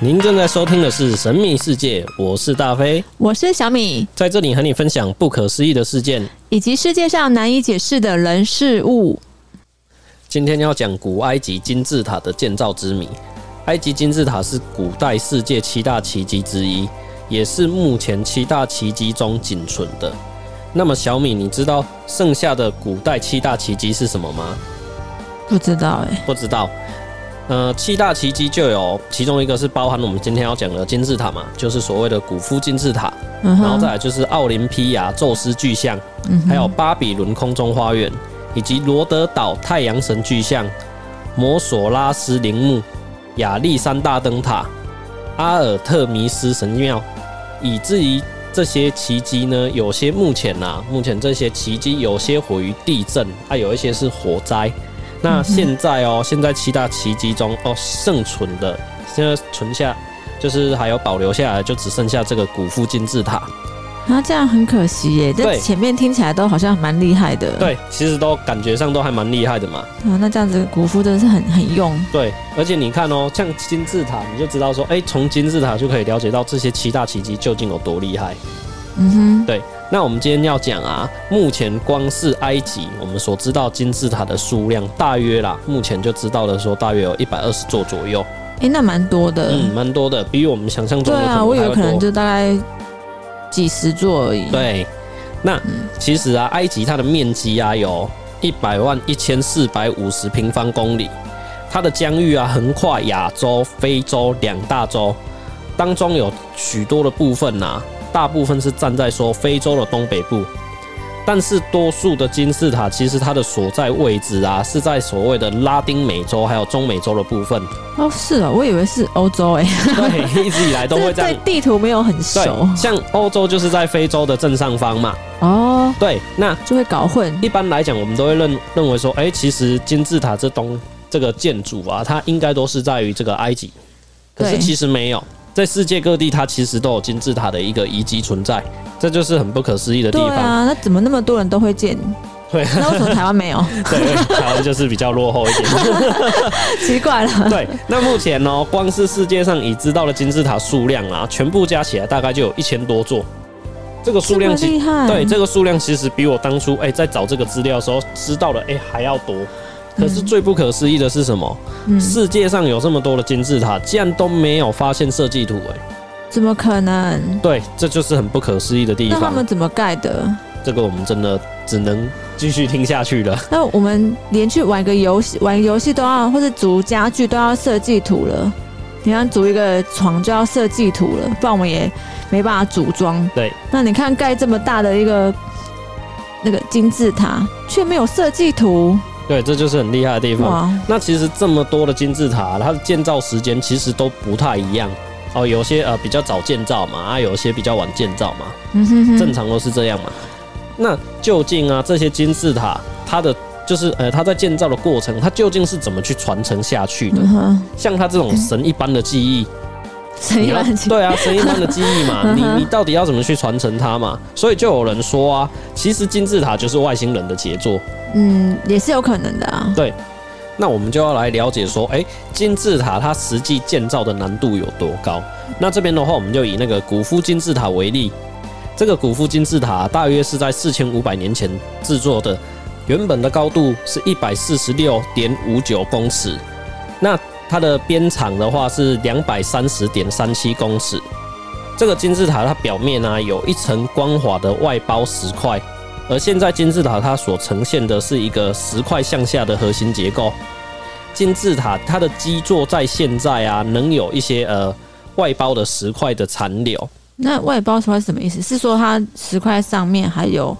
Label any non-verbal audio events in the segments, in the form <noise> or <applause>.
您正在收听的是《神秘世界》，我是大飞，我是小米，在这里和你分享不可思议的事件，以及世界上难以解释的人事物。今天要讲古埃及金字塔的建造之谜。埃及金字塔是古代世界七大奇迹之一，也是目前七大奇迹中仅存的。那么，小米，你知道剩下的古代七大奇迹是什么吗？不知道哎、欸，不知道。呃，七大奇迹就有，其中一个是包含我们今天要讲的金字塔嘛，就是所谓的古夫金字塔，嗯、然后再来就是奥林匹亚宙斯巨像，嗯、还有巴比伦空中花园，以及罗德岛太阳神巨像、摩索拉斯陵墓、亚历山大灯塔、阿尔特弥斯神庙，以至于这些奇迹呢，有些目前啊，目前这些奇迹有些毁于地震，还、啊、有一些是火灾。那现在哦，现在七大奇迹中哦，剩存的现在存下，就是还有保留下来，就只剩下这个古夫金字塔。那这样很可惜耶，这前面听起来都好像蛮厉害的。对，其实都感觉上都还蛮厉害的嘛。啊，那这样子古夫真的是很很用。对，而且你看哦，像金字塔，你就知道说，哎，从金字塔就可以了解到这些七大奇迹究竟有多厉害。嗯哼，对。那我们今天要讲啊，目前光是埃及，我们所知道金字塔的数量大约啦，目前就知道了说大约有一百二十座左右。哎、欸，那蛮多的，嗯，蛮多的，比我们想象中的。对啊，我以为可能就大概几十座而已。对，那其实啊，埃及它的面积啊有一百万一千四百五十平方公里，它的疆域啊横跨亚洲、非洲两大洲，当中有许多的部分呐、啊。大部分是站在说非洲的东北部，但是多数的金字塔其实它的所在位置啊是在所谓的拉丁美洲还有中美洲的部分。哦，是啊，我以为是欧洲哎。对，<laughs> 一直以来都会在地图没有很熟。像欧洲就是在非洲的正上方嘛。哦，对，那就会搞混。一般来讲，我们都会认认为说，哎、欸，其实金字塔这东这个建筑啊，它应该都是在于这个埃及，可是其实没有。在世界各地，它其实都有金字塔的一个遗迹存在，这就是很不可思议的地方。对啊，那怎么那么多人都会建？<laughs> 对，那为什么台湾没有？<laughs> 对，台湾就是比较落后一点。<laughs> 奇怪了。对，那目前呢、喔，光是世界上已知道的金字塔数量啊，全部加起来大概就有一千多座。这个数量其实对这个数量其实比我当初哎、欸、在找这个资料的时候知道的哎、欸、还要多。可是最不可思议的是什么？嗯，世界上有这么多的金字塔，竟然都没有发现设计图，哎，怎么可能？对，这就是很不可思议的地方。那他们怎么盖的？这个我们真的只能继续听下去了。<laughs> 那我们连去玩个游戏，玩游戏都要，或者组家具都要设计图了。你看组一个床就要设计图了，不然我们也没办法组装。对。那你看盖这么大的一个那个金字塔，却没有设计图。对，这就是很厉害的地方。那其实这么多的金字塔，它的建造时间其实都不太一样哦。有些呃比较早建造嘛，啊，有些比较晚建造嘛。嗯哼哼，正常都是这样嘛。那究竟啊，这些金字塔，它的就是呃，它在建造的过程，它究竟是怎么去传承下去的？嗯、像它这种神一般的记忆。神一般对啊，神一般的记忆嘛，<laughs> 你你到底要怎么去传承它嘛？所以就有人说啊，其实金字塔就是外星人的杰作。嗯，也是有可能的啊。对，那我们就要来了解说，哎、欸，金字塔它实际建造的难度有多高？那这边的话，我们就以那个古夫金字塔为例。这个古夫金字塔大约是在四千五百年前制作的，原本的高度是一百四十六点五九公尺。那它的边长的话是两百三十点三七公尺。这个金字塔它表面呢、有一层光滑的外包石块，而现在金字塔它所呈现的是一个石块向下的核心结构。金字塔它的基座在现在啊能有一些呃外包的石块的残留。那外包石块是什么意思？是说它石块上面还有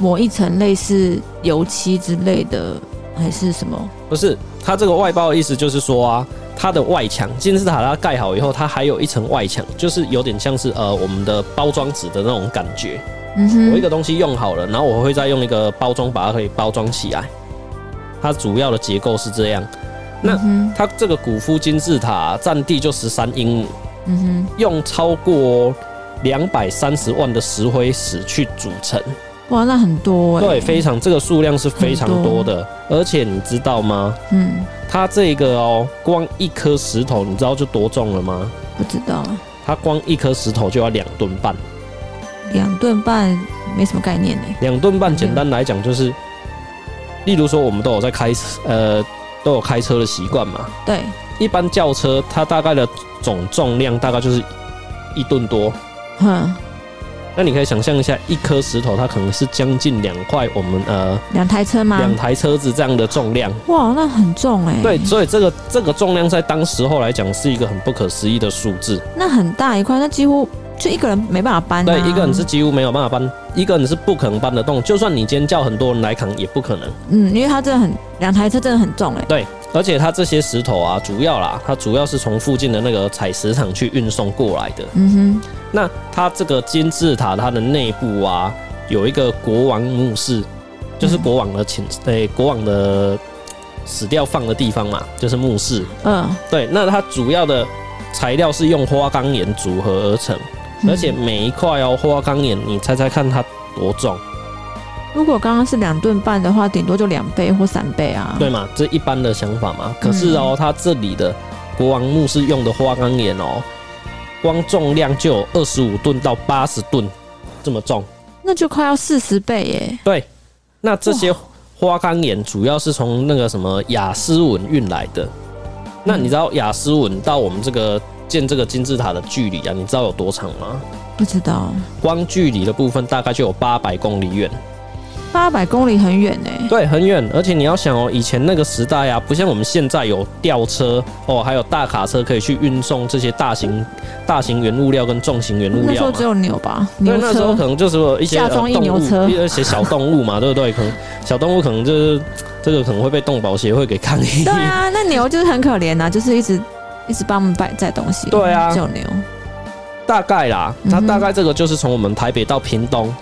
抹一层类似油漆之类的？还是什么？不是，它这个外包的意思就是说啊，它的外墙金字塔它盖好以后，它还有一层外墙，就是有点像是呃我们的包装纸的那种感觉。嗯哼，我一个东西用好了，然后我会再用一个包装把它可以包装起来。它主要的结构是这样。那它这个古夫金字塔占地就十三英亩。嗯哼，用超过两百三十万的石灰石去组成。哇，那很多哎、欸。对，非常这个数量是非常多的，多而且你知道吗？嗯，它这个哦，光一颗石头，你知道就多重了吗？不知道。它光一颗石头就要两吨半。两吨半没什么概念呢。两吨半简单来讲就是，例如说我们都有在开车，呃，都有开车的习惯嘛。对。一般轿车它大概的总重量大概就是一吨多。哼。那你可以想象一下，一颗石头它可能是将近两块我们呃两台车吗？两台车子这样的重量。哇，那很重哎。对，所以这个这个重量在当时候来讲是一个很不可思议的数字。那很大一块，那几乎就一个人没办法搬啊。对，一个人是几乎没有办法搬，一个人是不可能搬得动。就算你今天叫很多人来扛，也不可能。嗯，因为它真的很两台车真的很重哎。对。而且它这些石头啊，主要啦，它主要是从附近的那个采石场去运送过来的。嗯哼。那它这个金字塔，它的内部啊，有一个国王墓室，就是国王的寝，对，国王的死掉放的地方嘛，就是墓室。嗯。对，那它主要的材料是用花岗岩组合而成，而且每一块哦，花岗岩，你猜猜看它多重？如果刚刚是两吨半的话，顶多就两倍或三倍啊。对嘛，这一般的想法嘛。可是哦，它这里的国王墓是用的花岗岩哦，光重量就有二十五吨到八十吨这么重，那就快要四十倍耶。对，那这些花岗岩主要是从那个什么雅斯文运来的。那你知道雅斯文到我们这个建这个金字塔的距离啊？你知道有多长吗？不知道。光距离的部分大概就有八百公里远。八百公里很远呢，对，很远。而且你要想哦，以前那个时代啊，不像我们现在有吊车哦，还有大卡车可以去运送这些大型、大型原物料跟重型原物料。那时候只有牛吧？牛车。对，那时候可能就是一些下装一牛车，呃、一些小动物嘛，对不对？可能小动物可能就是这个可能会被动保协会给抗议。对啊，那牛就是很可怜呐、啊，就是一直一直帮我们摆载东西。对啊，只有牛。大概啦，它大概这个就是从我们台北到屏东。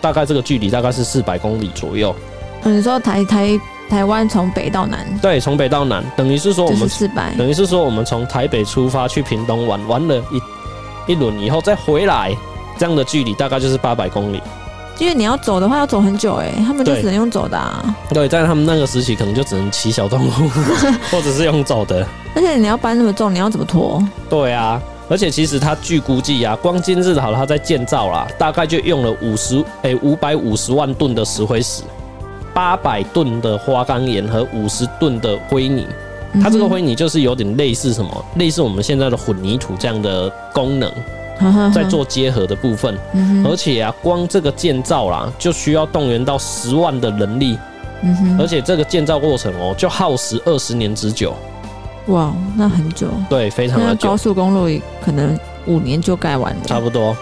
大概这个距离大概是四百公里左右。嗯，你说台台台湾从北到南？对，从北到南，等于是说我们四百，等于是说我们从台北出发去屏东玩，玩了一一轮以后再回来，这样的距离大概就是八百公里。因为你要走的话要走很久哎，他们就只能用走的啊。对，在他们那个时期可能就只能骑小动物，<laughs> 或者是用走的。而且你要搬那么重，你要怎么拖？对啊。而且其实它据估计啊，光金字塔它在建造啦，大概就用了五十诶五百五十万吨的石灰石，八百吨的花岗岩和五十吨的灰泥。它这个灰泥就是有点类似什么？类似我们现在的混凝土这样的功能，在做结合的部分。而且啊，光这个建造啦，就需要动员到十万的人力。而且这个建造过程哦，就耗时二十年之久。哇，那很久。对，非常的久。高速公路可能五年就盖完了。差不多。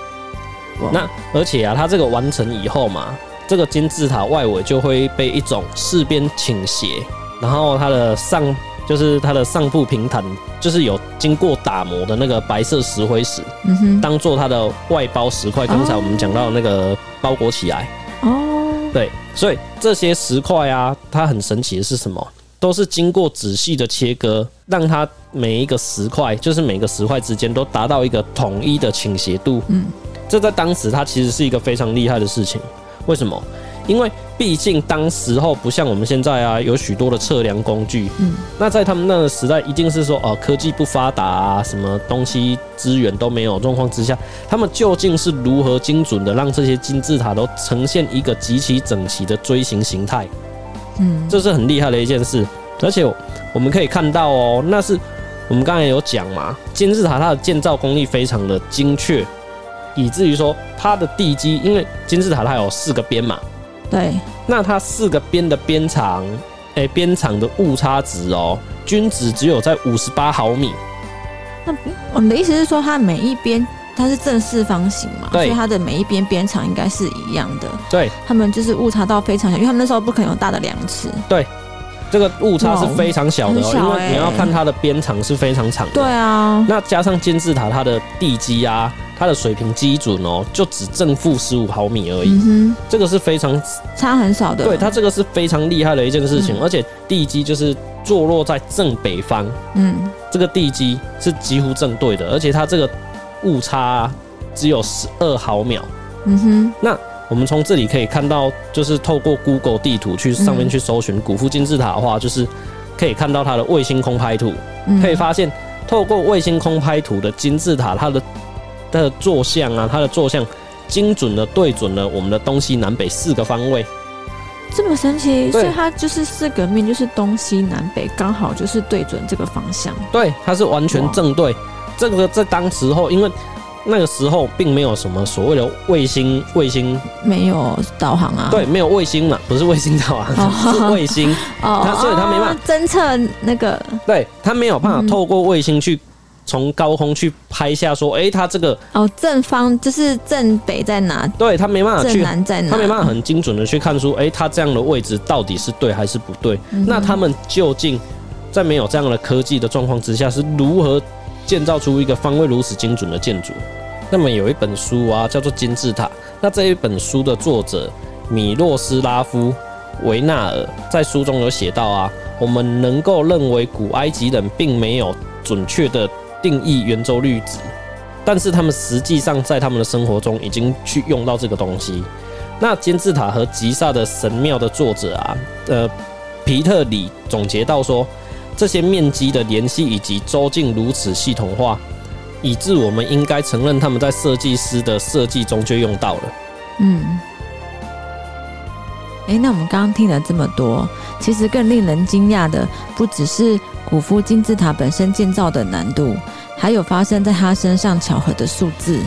哇那而且啊，它这个完成以后嘛，这个金字塔外围就会被一种四边倾斜，然后它的上就是它的上部平坦，就是有经过打磨的那个白色石灰石，嗯哼，当做它的外包石块。刚才我们讲到那个包裹起来。哦。对，所以这些石块啊，它很神奇的是什么？都是经过仔细的切割，让它每一个石块，就是每个石块之间都达到一个统一的倾斜度。嗯，这在当时它其实是一个非常厉害的事情。为什么？因为毕竟当时候不像我们现在啊，有许多的测量工具。嗯，那在他们那个时代，一定是说哦、呃，科技不发达啊，什么东西资源都没有状况之下，他们究竟是如何精准的让这些金字塔都呈现一个极其整齐的锥形形态？嗯，这是很厉害的一件事，而且我们可以看到哦，那是我们刚才有讲嘛，金字塔它的建造工艺非常的精确，以至于说它的地基，因为金字塔它有四个边嘛，对，那它四个边的边长，诶，边长的误差值哦，均值只有在五十八毫米。那我的意思是说，它每一边。它是正四方形嘛，对所以它的每一边边长应该是一样的。对，他们就是误差到非常小，因为他们那时候不可能有大的量尺。对，这个误差是非常小的哦，因为你要看它的边长是非常长的。对啊，那加上金字塔它的地基啊，它的水平基准哦，就只正负十五毫米而已。嗯哼，这个是非常差很少的。对，它这个是非常厉害的一件事情，嗯、而且地基就是坐落在正北方。嗯，这个地基是几乎正对的，而且它这个。误差只有十二毫秒，嗯哼，那我们从这里可以看到，就是透过 Google 地图去上面去搜寻古夫金字塔的话，就是可以看到它的卫星空拍图，可以发现透过卫星空拍图的金字塔，它的它的坐向啊，它的坐向精准的对准了我们的东西南北四个方位。这么神奇，所以它就是四个面，就是东西南北刚好就是对准这个方向。对，它是完全正对。这个在当时候，因为那个时候并没有什么所谓的卫星，卫星没有导航啊。对，没有卫星嘛，不是卫星导航，哦、是卫星。哦，它所以它没办法侦测那个。对，它没有办法透过卫星去。从高空去拍下，说，哎、欸，它这个哦，正方就是正北在哪？对，它没办法去，正南在哪？它没办法很精准的去看出，哎、欸，它这样的位置到底是对还是不对？嗯、那他们究竟在没有这样的科技的状况之下，是如何建造出一个方位如此精准的建筑？那么有一本书啊，叫做《金字塔》。那这一本书的作者米洛斯拉夫维纳尔在书中有写到啊，我们能够认为古埃及人并没有准确的。定义圆周率值，但是他们实际上在他们的生活中已经去用到这个东西。那金字塔和吉萨的神庙的作者啊，呃，皮特里总结到说，这些面积的联系以及周径如此系统化，以致我们应该承认他们在设计师的设计中就用到了。嗯。诶，那我们刚刚听了这么多，其实更令人惊讶的不只是古夫金字塔本身建造的难度。还有发生在他身上巧合的数字，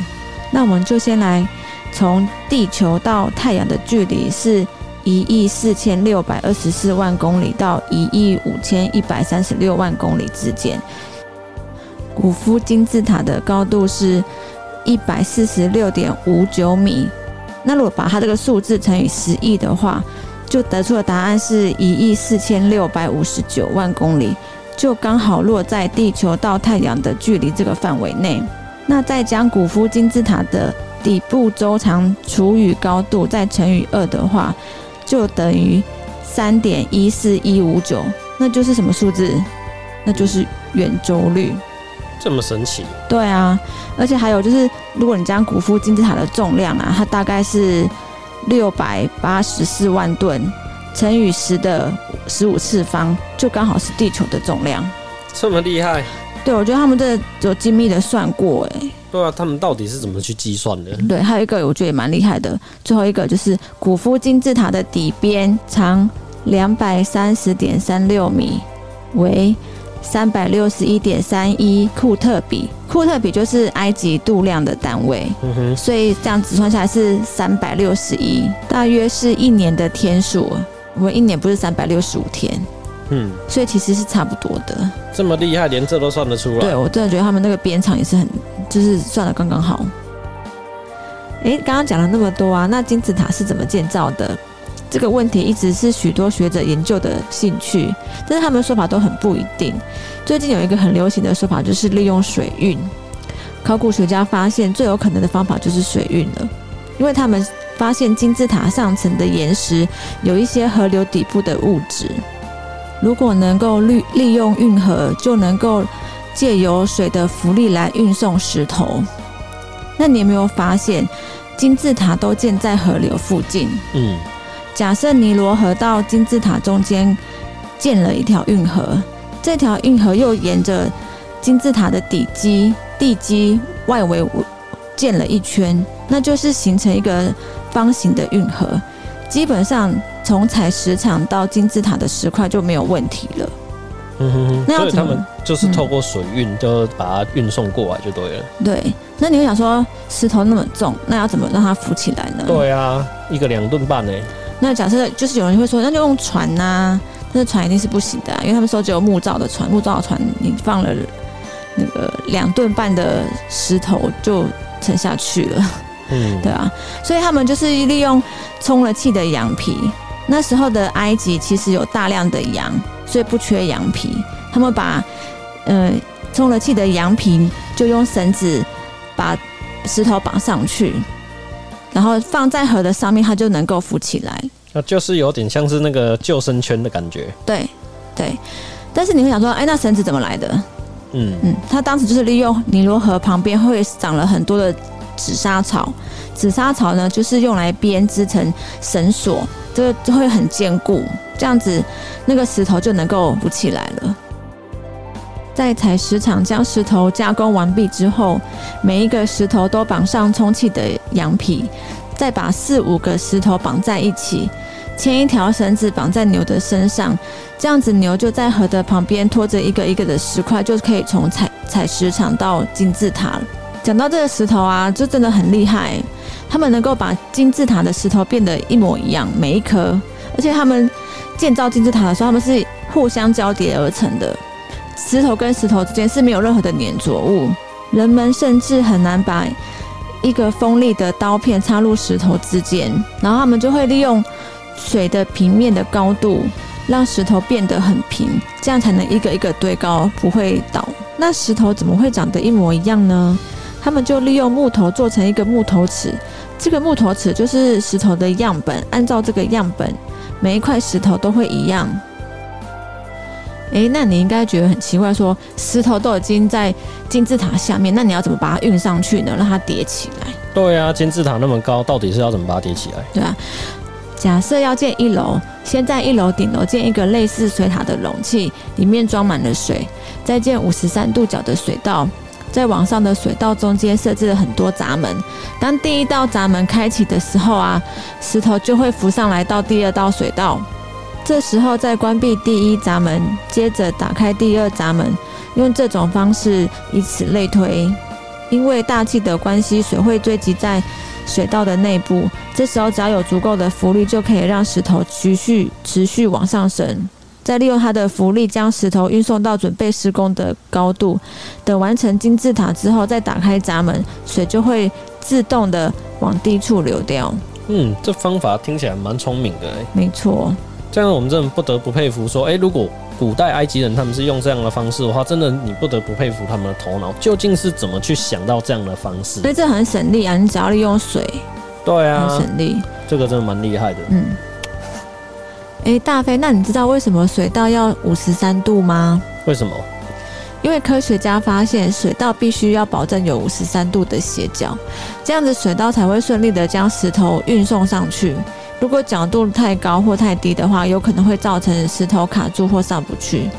那我们就先来从地球到太阳的距离是一亿四千六百二十四万公里到一亿五千一百三十六万公里之间。古夫金字塔的高度是一百四十六点五九米。那如果把它这个数字乘以十亿的话，就得出的答案是一亿四千六百五十九万公里。就刚好落在地球到太阳的距离这个范围内。那再将古夫金字塔的底部周长除以高度，再乘以二的话，就等于三点一四一五九。那就是什么数字？那就是圆周率。这么神奇？对啊，而且还有就是，如果你将古夫金字塔的重量啊，它大概是六百八十四万吨。乘以十的十五次方，就刚好是地球的重量。这么厉害？对，我觉得他们这有精密的算过，哎。对啊，他们到底是怎么去计算的？对，还有一个我觉得也蛮厉害的。最后一个就是古夫金字塔的底边长两百三十点三六米，为三百六十一点三一库特比。库特比就是埃及度量的单位。嗯哼。所以这样子算下来是三百六十一，大约是一年的天数。我们一年不是三百六十五天，嗯，所以其实是差不多的。这么厉害，连这都算得出来？对，我真的觉得他们那个边长也是很，就是算的刚刚好。诶，刚刚讲了那么多啊，那金字塔是怎么建造的？这个问题一直是许多学者研究的兴趣，但是他们的说法都很不一定。最近有一个很流行的说法，就是利用水运。考古学家发现最有可能的方法就是水运了，因为他们。发现金字塔上层的岩石有一些河流底部的物质，如果能够利利用运河，就能够借由水的浮力来运送石头。那你有没有发现，金字塔都建在河流附近？嗯，假设尼罗河到金字塔中间建了一条运河，这条运河又沿着金字塔的底基地基外围建了一圈，那就是形成一个。方形的运河，基本上从采石场到金字塔的石块就没有问题了。嗯哼哼，那要怎么？所以他们就是透过水运，就把它运送过来就对了。对，那你会想说，石头那么重，那要怎么让它浮起来呢？对啊，一个两吨半呢。那假设就是有人会说，那就用船呐、啊，但是船一定是不行的、啊，因为他们说只有木造的船，木造的船你放了那个两吨半的石头就沉下去了。嗯，对啊，所以他们就是利用充了气的羊皮。那时候的埃及其实有大量的羊，所以不缺羊皮。他们把呃充了气的羊皮，就用绳子把石头绑上去，然后放在河的上面，它就能够浮起来。那就是有点像是那个救生圈的感觉。对对，但是你会想说，哎，那绳子怎么来的？嗯嗯，他当时就是利用尼罗河旁边会长了很多的。紫砂草。紫砂草呢，就是用来编织成绳索，这个就会很坚固，这样子那个石头就能够浮起来了。在采石场将石头加工完毕之后，每一个石头都绑上充气的羊皮，再把四五个石头绑在一起。牵一条绳子绑在牛的身上，这样子牛就在河的旁边拖着一个一个的石块，就可以从采采石场到金字塔了。讲到这个石头啊，就真的很厉害，他们能够把金字塔的石头变得一模一样，每一颗，而且他们建造金字塔的时候，他们是互相交叠而成的，石头跟石头之间是没有任何的粘着物，人们甚至很难把一个锋利的刀片插入石头之间，然后他们就会利用。水的平面的高度让石头变得很平，这样才能一个一个堆高，不会倒。那石头怎么会长得一模一样呢？他们就利用木头做成一个木头尺，这个木头尺就是石头的样本。按照这个样本，每一块石头都会一样。诶，那你应该觉得很奇怪，说石头都已经在金字塔下面，那你要怎么把它运上去呢？让它叠起来？对啊，金字塔那么高，到底是要怎么把它叠起来？对啊。假设要建一楼，先在一楼顶楼建一个类似水塔的容器，里面装满了水，再建五十三度角的水道，在往上的水道中间设置了很多闸门。当第一道闸门开启的时候啊，石头就会浮上来到第二道水道，这时候再关闭第一闸门，接着打开第二闸门，用这种方式以此类推。因为大气的关系，水会堆积在水道的内部，这时候只要有足够的浮力，就可以让石头持续持续往上升。再利用它的浮力将石头运送到准备施工的高度。等完成金字塔之后，再打开闸门，水就会自动的往低处流掉。嗯，这方法听起来蛮聪明的哎。没错。这样我们真的不得不佩服说，哎，如果古代埃及人他们是用这样的方式的话，真的你不得不佩服他们的头脑，究竟是怎么去想到这样的方式？所以这很省力啊，你只要利用水，对啊，很省力，这个真的蛮厉害的。嗯，哎，大飞，那你知道为什么水道要五十三度吗？为什么？因为科学家发现水道必须要保证有五十三度的斜角，这样子水道才会顺利的将石头运送上去。如果角度太高或太低的话，有可能会造成石头卡住或上不去。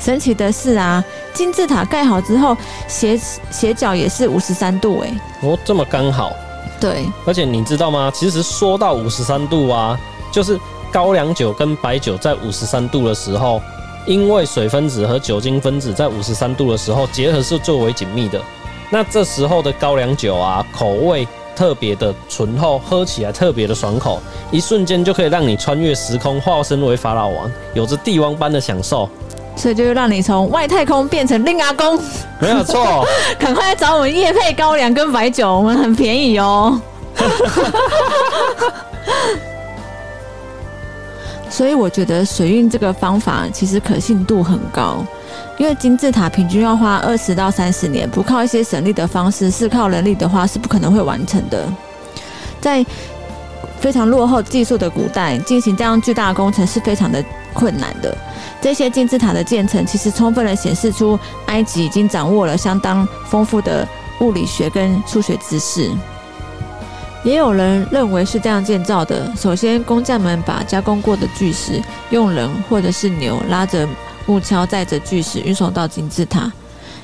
神奇的是啊，金字塔盖好之后，斜斜角也是五十三度哎。哦，这么刚好。对。而且你知道吗？其实说到五十三度啊，就是高粱酒跟白酒在五十三度的时候，因为水分子和酒精分子在五十三度的时候结合是最为紧密的。那这时候的高粱酒啊，口味。特别的醇厚，喝起来特别的爽口，一瞬间就可以让你穿越时空，化身为法老王，有着帝王般的享受。所以就是让你从外太空变成令阿公，<laughs> <laughs> 没有错。赶快来找我们叶配高粱跟白酒，我们很便宜哦。所以我觉得水运这个方法其实可信度很高。因为金字塔平均要花二十到三十年，不靠一些省力的方式，是靠人力的话是不可能会完成的。在非常落后技术的古代，进行这样巨大的工程是非常的困难的。这些金字塔的建成，其实充分的显示出埃及已经掌握了相当丰富的物理学跟数学知识。也有人认为是这样建造的：首先，工匠们把加工过的巨石用人或者是牛拉着。木桥载着巨石运送到金字塔。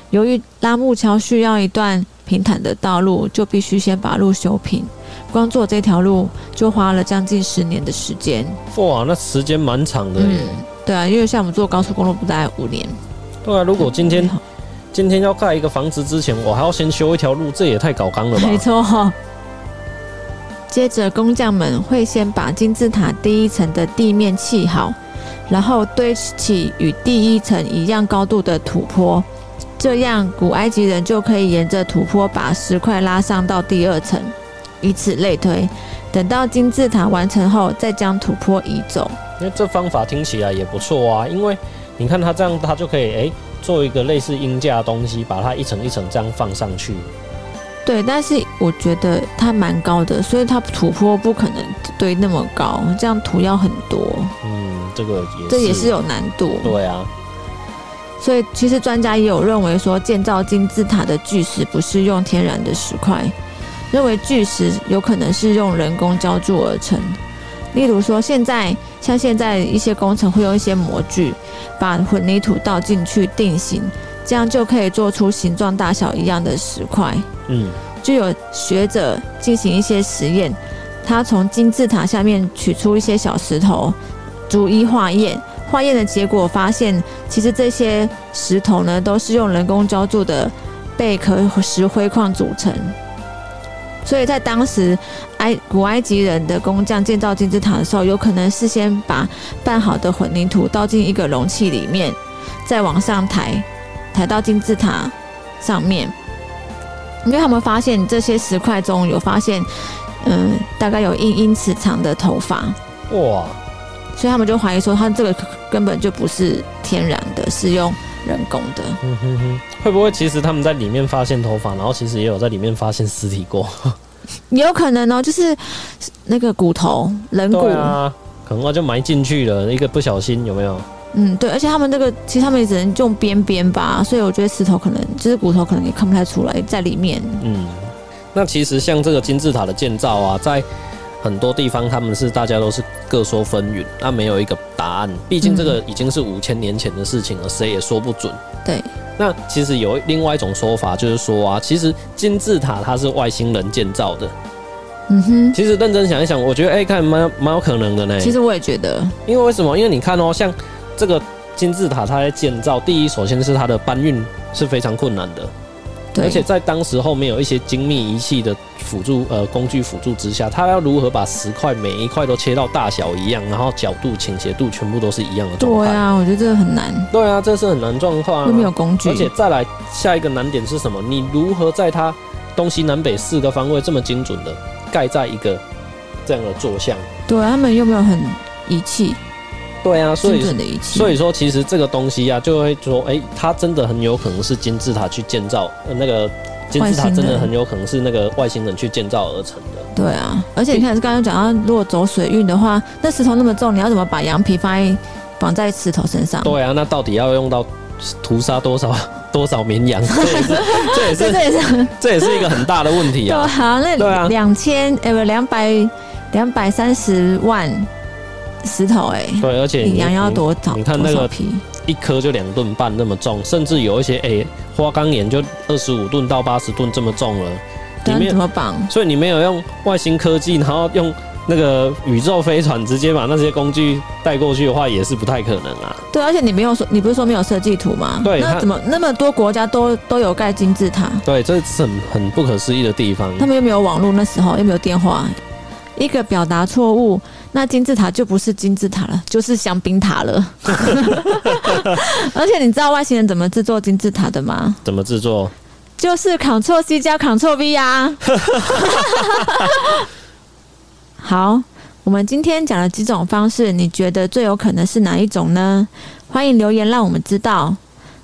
由于拉木桥需要一段平坦的道路，就必须先把路修平。光做这条路就花了将近十年的时间。哇，那时间蛮长的耶。嗯，对啊，因为像我们做高速公路不大概五年。对啊，如果今天今天要盖一个房子之前，我还要先修一条路，这也太搞纲了吧？没错。接着工匠们会先把金字塔第一层的地面砌好。然后堆起与第一层一样高度的土坡，这样古埃及人就可以沿着土坡把石块拉上到第二层，以此类推。等到金字塔完成后，再将土坡移走。因为这方法听起来也不错啊，因为你看它这样，它就可以诶做一个类似鹰架的东西，把它一层一层这样放上去。对，但是我觉得它蛮高的，所以它土坡不可能堆那么高，这样土要很多。嗯。这个也这也是有难度，对啊，所以其实专家也有认为说，建造金字塔的巨石不是用天然的石块，认为巨石有可能是用人工浇筑而成。例如说，现在像现在一些工程会用一些模具，把混凝土倒进去定型，这样就可以做出形状大小一样的石块。嗯，就有学者进行一些实验，他从金字塔下面取出一些小石头，逐一化验。化验的结果发现，其实这些石头呢，都是用人工浇筑的贝壳石灰矿组成。所以在当时埃古埃及人的工匠建造金字塔的时候，有可能事先把拌好的混凝土倒进一个容器里面，再往上抬，抬到金字塔上面。因为他们发现这些石块中有发现，嗯，大概有一英尺长的头发。哇！所以他们就怀疑说，他这个根本就不是天然的，是用人工的。嗯哼哼，会不会其实他们在里面发现头发，然后其实也有在里面发现尸体过？有可能哦，就是那个骨头、人骨啊，可能就埋进去了，一个不小心有没有？嗯，对，而且他们这个其实他们也只能用边边吧，所以我觉得石头可能就是骨头，可能也看不太出来在里面。嗯，那其实像这个金字塔的建造啊，在很多地方他们是大家都是各说纷纭，那没有一个答案。毕竟这个已经是五千年前的事情了，谁也说不准。对。那其实有另外一种说法，就是说啊，其实金字塔它是外星人建造的。嗯哼。其实认真想一想，我觉得哎、欸，看蛮蛮有可能的呢。其实我也觉得。因为为什么？因为你看哦，像这个金字塔，它在建造，第一，首先是它的搬运是非常困难的。而且在当时后面有一些精密仪器的辅助呃工具辅助之下，它要如何把石块每一块都切到大小一样，然后角度倾斜度全部都是一样的状态？对啊，我觉得这个很难。对啊，这是很难状况啊。又没有工具。而且再来下一个难点是什么？你如何在它东西南北四个方位这么精准的盖在一个这样的坐像？对啊，他们又没有很仪器。对啊，所以所以说其实这个东西啊，就会说，哎、欸，它真的很有可能是金字塔去建造，呃，那个金字塔真的很有可能是那个外星人去建造而成的。对啊，而且你看，刚刚讲到，如果走水运的话，那石头那么重，你要怎么把羊皮放在绑在石头身上？对啊，那到底要用到屠杀多少 <laughs> 多少绵羊？<laughs> 这也是这也是这也是这也是一个很大的问题啊。对，好，那两千呃不两百两百三十万。石头哎、欸，对，而且羊要多少？你看那个一颗就两吨半那么重，甚至有一些哎、欸、花岗岩就二十五吨到八十吨这么重了。你怎么绑？所以你没有用外星科技，然后用那个宇宙飞船直接把那些工具带过去的话，也是不太可能啊。对，而且你没有说，你不是说没有设计图吗？对，那怎么那么多国家都都有盖金字塔？对，这是很很不可思议的地方。他们又没有网络，那时候又没有电话，一个表达错误。那金字塔就不是金字塔了，就是香槟塔了。<laughs> 而且你知道外星人怎么制作金字塔的吗？怎么制作？就是 Ctrl C 加 Ctrl V 啊。好，我们今天讲了几种方式，你觉得最有可能是哪一种呢？欢迎留言让我们知道。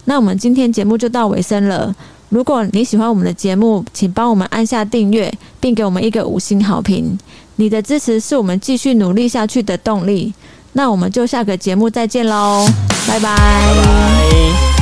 那我们今天节目就到尾声了。如果你喜欢我们的节目，请帮我们按下订阅，并给我们一个五星好评。你的支持是我们继续努力下去的动力。那我们就下个节目再见喽，拜拜。